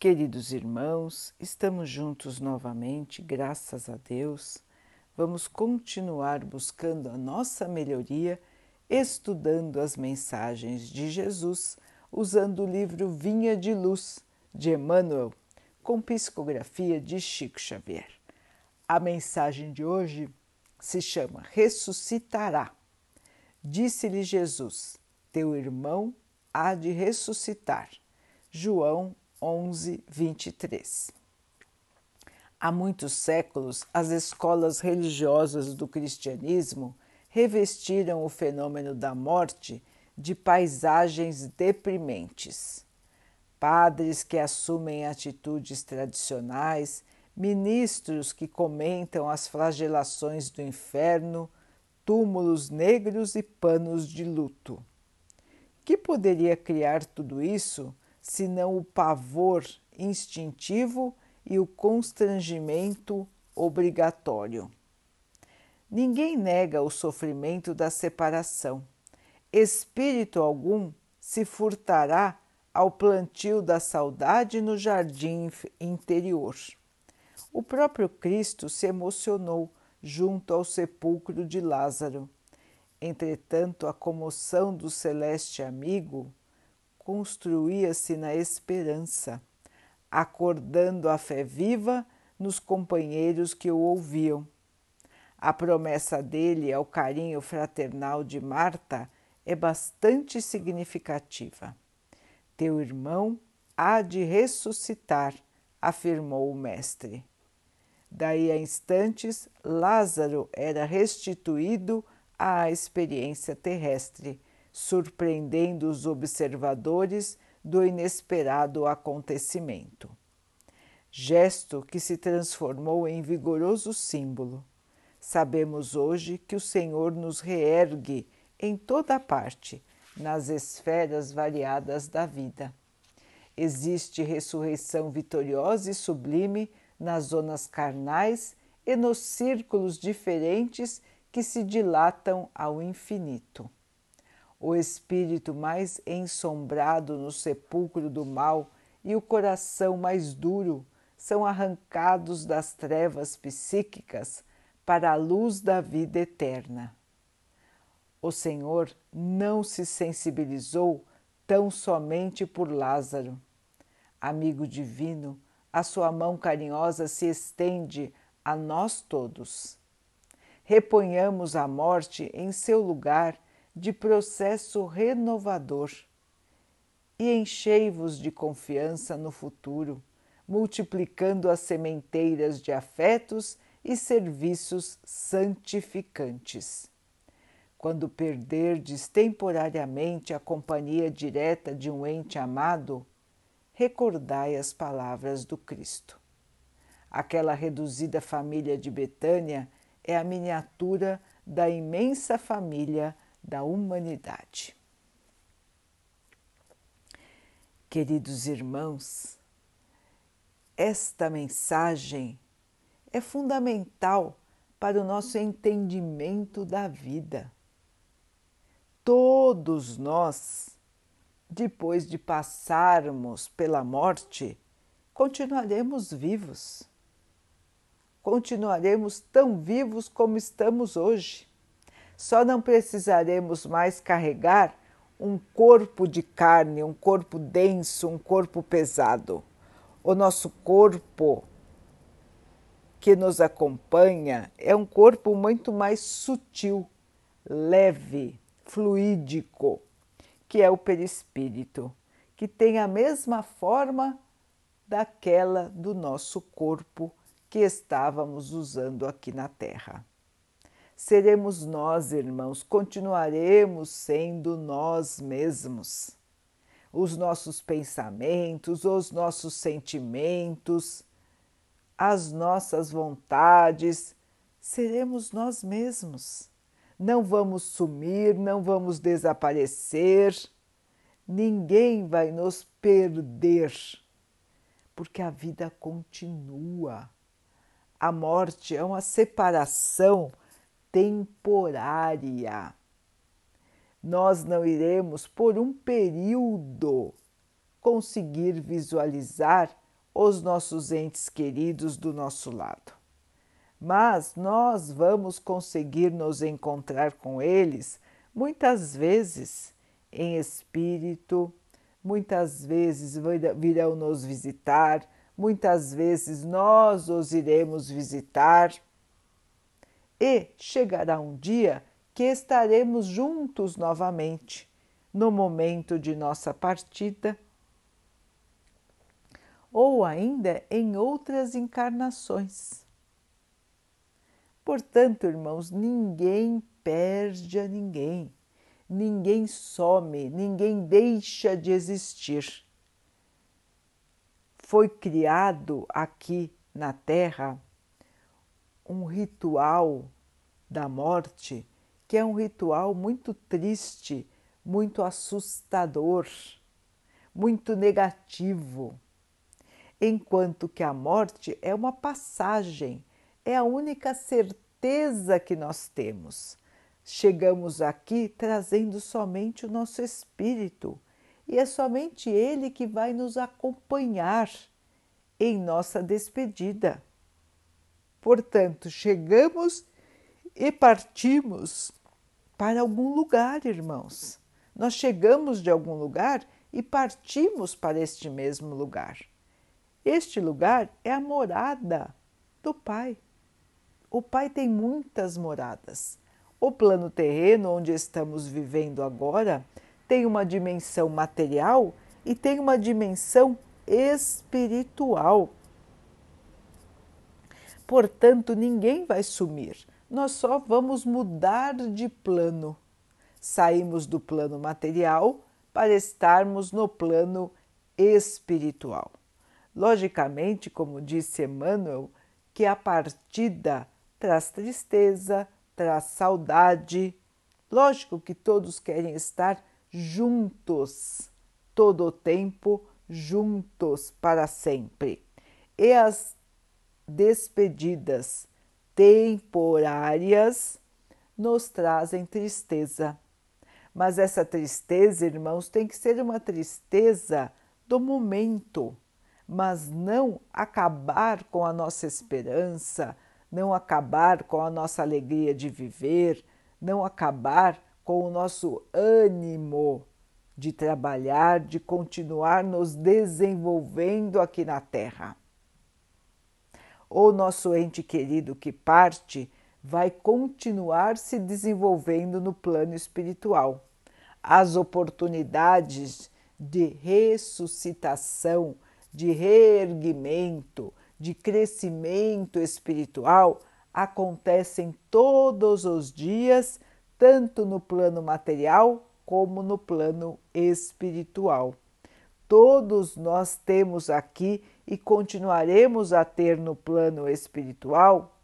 Queridos irmãos, estamos juntos novamente, graças a Deus. Vamos continuar buscando a nossa melhoria, estudando as mensagens de Jesus, usando o livro Vinha de Luz de Emmanuel, com psicografia de Chico Xavier. A mensagem de hoje se chama Ressuscitará. Disse-lhe Jesus: Teu irmão há de ressuscitar. João 11, 23. Há muitos séculos, as escolas religiosas do cristianismo revestiram o fenômeno da morte de paisagens deprimentes. Padres que assumem atitudes tradicionais, ministros que comentam as flagelações do inferno, túmulos negros e panos de luto. Que poderia criar tudo isso senão o pavor instintivo e o constrangimento obrigatório. Ninguém nega o sofrimento da separação. Espírito algum se furtará ao plantio da saudade no jardim interior. O próprio Cristo se emocionou junto ao sepulcro de Lázaro. Entretanto, a comoção do celeste amigo construía-se na esperança, acordando a fé viva nos companheiros que o ouviam. A promessa dele ao carinho fraternal de Marta é bastante significativa. Teu irmão há de ressuscitar, afirmou o Mestre. Daí a instantes, Lázaro era restituído à experiência terrestre surpreendendo os observadores do inesperado acontecimento. Gesto que se transformou em vigoroso símbolo. Sabemos hoje que o Senhor nos reergue em toda parte, nas esferas variadas da vida. Existe ressurreição vitoriosa e sublime nas zonas carnais e nos círculos diferentes que se dilatam ao infinito o espírito mais ensombrado no sepulcro do mal e o coração mais duro são arrancados das trevas psíquicas para a luz da vida eterna. O Senhor não se sensibilizou tão somente por Lázaro. Amigo divino, a sua mão carinhosa se estende a nós todos. Reponhamos a morte em seu lugar de processo renovador e enchei-vos de confiança no futuro, multiplicando as sementeiras de afetos e serviços santificantes. Quando perderdes temporariamente a companhia direta de um ente amado, recordai as palavras do Cristo. Aquela reduzida família de Betânia é a miniatura da imensa família da humanidade. Queridos irmãos, esta mensagem é fundamental para o nosso entendimento da vida. Todos nós, depois de passarmos pela morte, continuaremos vivos. Continuaremos tão vivos como estamos hoje. Só não precisaremos mais carregar um corpo de carne, um corpo denso, um corpo pesado. O nosso corpo que nos acompanha é um corpo muito mais sutil, leve, fluídico, que é o perispírito, que tem a mesma forma daquela do nosso corpo que estávamos usando aqui na Terra seremos nós, irmãos, continuaremos sendo nós mesmos. Os nossos pensamentos, os nossos sentimentos, as nossas vontades, seremos nós mesmos. Não vamos sumir, não vamos desaparecer, ninguém vai nos perder, porque a vida continua. A morte é uma separação temporária. Nós não iremos, por um período, conseguir visualizar os nossos entes queridos do nosso lado. Mas nós vamos conseguir nos encontrar com eles muitas vezes em espírito, muitas vezes virão nos visitar, muitas vezes nós os iremos visitar. E chegará um dia que estaremos juntos novamente, no momento de nossa partida, ou ainda em outras encarnações. Portanto, irmãos, ninguém perde a ninguém, ninguém some, ninguém deixa de existir. Foi criado aqui na Terra um ritual da morte que é um ritual muito triste, muito assustador, muito negativo, enquanto que a morte é uma passagem, é a única certeza que nós temos. Chegamos aqui trazendo somente o nosso espírito e é somente ele que vai nos acompanhar em nossa despedida. Portanto, chegamos e partimos para algum lugar, irmãos. Nós chegamos de algum lugar e partimos para este mesmo lugar. Este lugar é a morada do Pai. O Pai tem muitas moradas. O plano terreno onde estamos vivendo agora tem uma dimensão material e tem uma dimensão espiritual. Portanto, ninguém vai sumir nós só vamos mudar de plano. Saímos do plano material para estarmos no plano espiritual. Logicamente, como disse Emmanuel, que a partida traz tristeza, traz saudade. Lógico que todos querem estar juntos, todo o tempo juntos para sempre. E as despedidas temporárias nos trazem tristeza. Mas essa tristeza, irmãos, tem que ser uma tristeza do momento, mas não acabar com a nossa esperança, não acabar com a nossa alegria de viver, não acabar com o nosso ânimo de trabalhar, de continuar nos desenvolvendo aqui na Terra ou nosso ente querido que parte vai continuar se desenvolvendo no plano espiritual. As oportunidades de ressuscitação, de reerguimento, de crescimento espiritual acontecem todos os dias, tanto no plano material como no plano espiritual. Todos nós temos aqui e continuaremos a ter no plano espiritual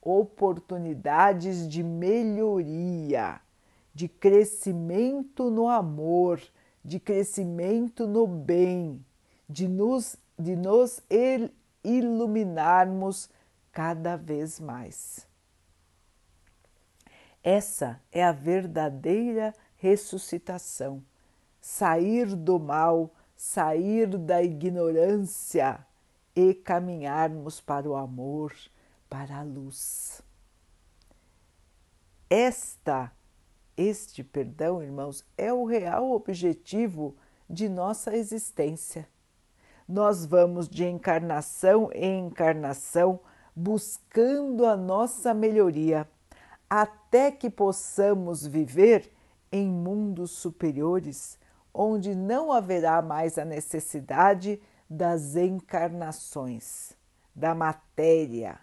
oportunidades de melhoria, de crescimento no amor, de crescimento no bem, de nos, de nos iluminarmos cada vez mais. Essa é a verdadeira ressuscitação, sair do mal sair da ignorância e caminharmos para o amor, para a luz. Esta, este perdão, irmãos, é o real objetivo de nossa existência. Nós vamos de encarnação em encarnação buscando a nossa melhoria, até que possamos viver em mundos superiores onde não haverá mais a necessidade das encarnações, da matéria.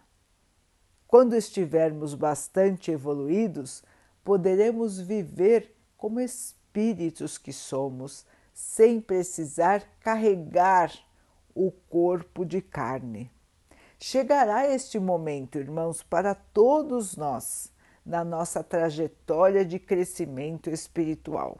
Quando estivermos bastante evoluídos, poderemos viver como espíritos que somos, sem precisar carregar o corpo de carne. Chegará este momento, irmãos, para todos nós, na nossa trajetória de crescimento espiritual.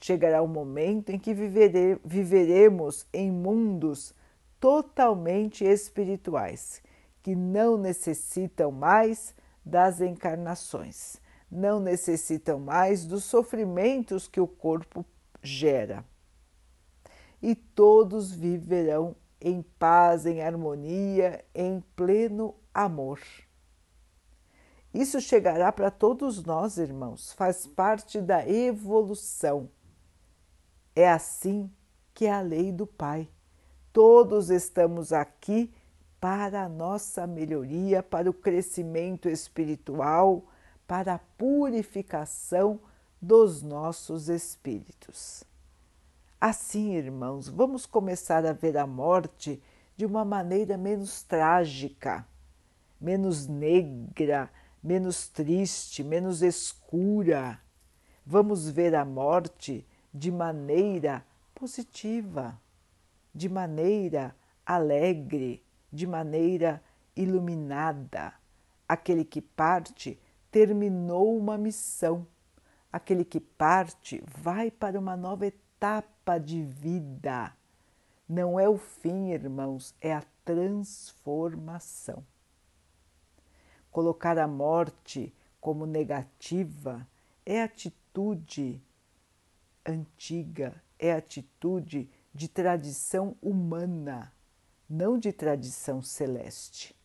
Chegará o um momento em que vivere, viveremos em mundos totalmente espirituais, que não necessitam mais das encarnações, não necessitam mais dos sofrimentos que o corpo gera. E todos viverão em paz, em harmonia, em pleno amor. Isso chegará para todos nós, irmãos, faz parte da evolução. É assim que é a lei do Pai. Todos estamos aqui para a nossa melhoria, para o crescimento espiritual, para a purificação dos nossos espíritos. Assim, irmãos, vamos começar a ver a morte de uma maneira menos trágica, menos negra, menos triste, menos escura. Vamos ver a morte de maneira positiva, de maneira alegre, de maneira iluminada. Aquele que parte terminou uma missão. Aquele que parte vai para uma nova etapa de vida. Não é o fim, irmãos, é a transformação. Colocar a morte como negativa é atitude antiga, é atitude de tradição humana, não de tradição celeste.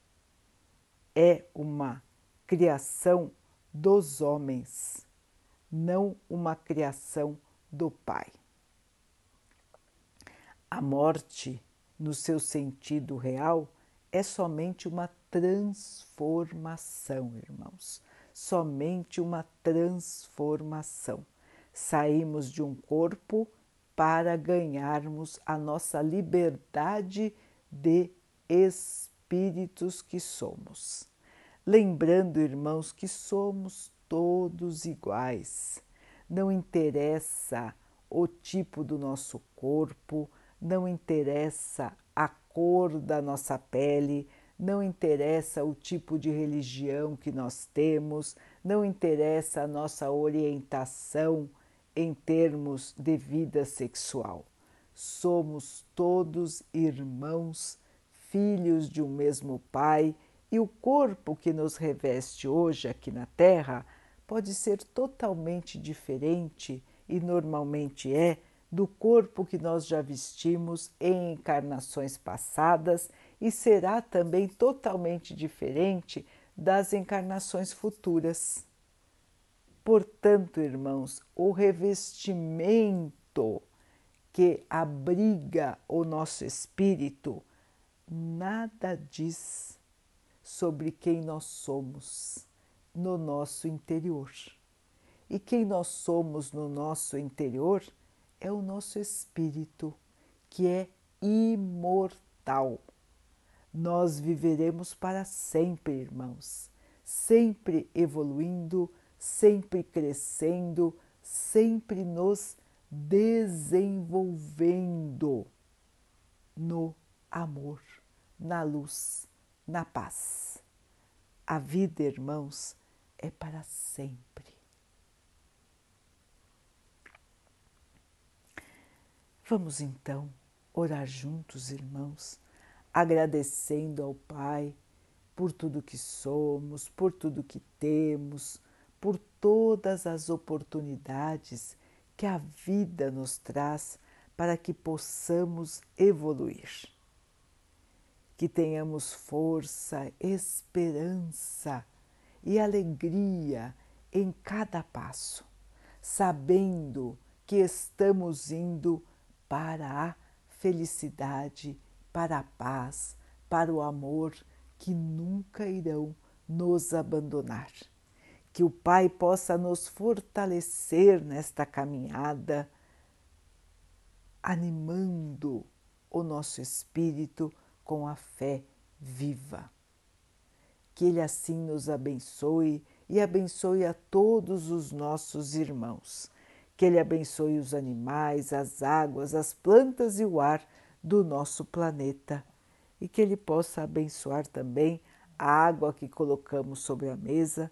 É uma criação dos homens, não uma criação do Pai. A morte, no seu sentido real, é somente uma transformação, irmãos. Somente uma transformação. Saímos de um corpo para ganharmos a nossa liberdade de espíritos que somos. Lembrando, irmãos, que somos todos iguais. Não interessa o tipo do nosso corpo, não interessa a cor da nossa pele, não interessa o tipo de religião que nós temos, não interessa a nossa orientação em termos de vida sexual. Somos todos irmãos, filhos de um mesmo Pai, e o corpo que nos reveste hoje aqui na Terra pode ser totalmente diferente e normalmente é do corpo que nós já vestimos em encarnações passadas e será também totalmente diferente das encarnações futuras. Portanto, irmãos, o revestimento que abriga o nosso espírito nada diz sobre quem nós somos no nosso interior. E quem nós somos no nosso interior é o nosso espírito, que é imortal. Nós viveremos para sempre, irmãos, sempre evoluindo, sempre crescendo, sempre nos desenvolvendo no amor, na luz, na paz. A vida, irmãos, é para sempre. Vamos então orar juntos, irmãos, agradecendo ao Pai por tudo que somos, por tudo que temos por todas as oportunidades que a vida nos traz para que possamos evoluir. Que tenhamos força, esperança e alegria em cada passo, sabendo que estamos indo para a felicidade, para a paz, para o amor que nunca irão nos abandonar que o Pai possa nos fortalecer nesta caminhada, animando o nosso espírito com a fé viva. Que Ele assim nos abençoe e abençoe a todos os nossos irmãos. Que Ele abençoe os animais, as águas, as plantas e o ar do nosso planeta. E que Ele possa abençoar também a água que colocamos sobre a mesa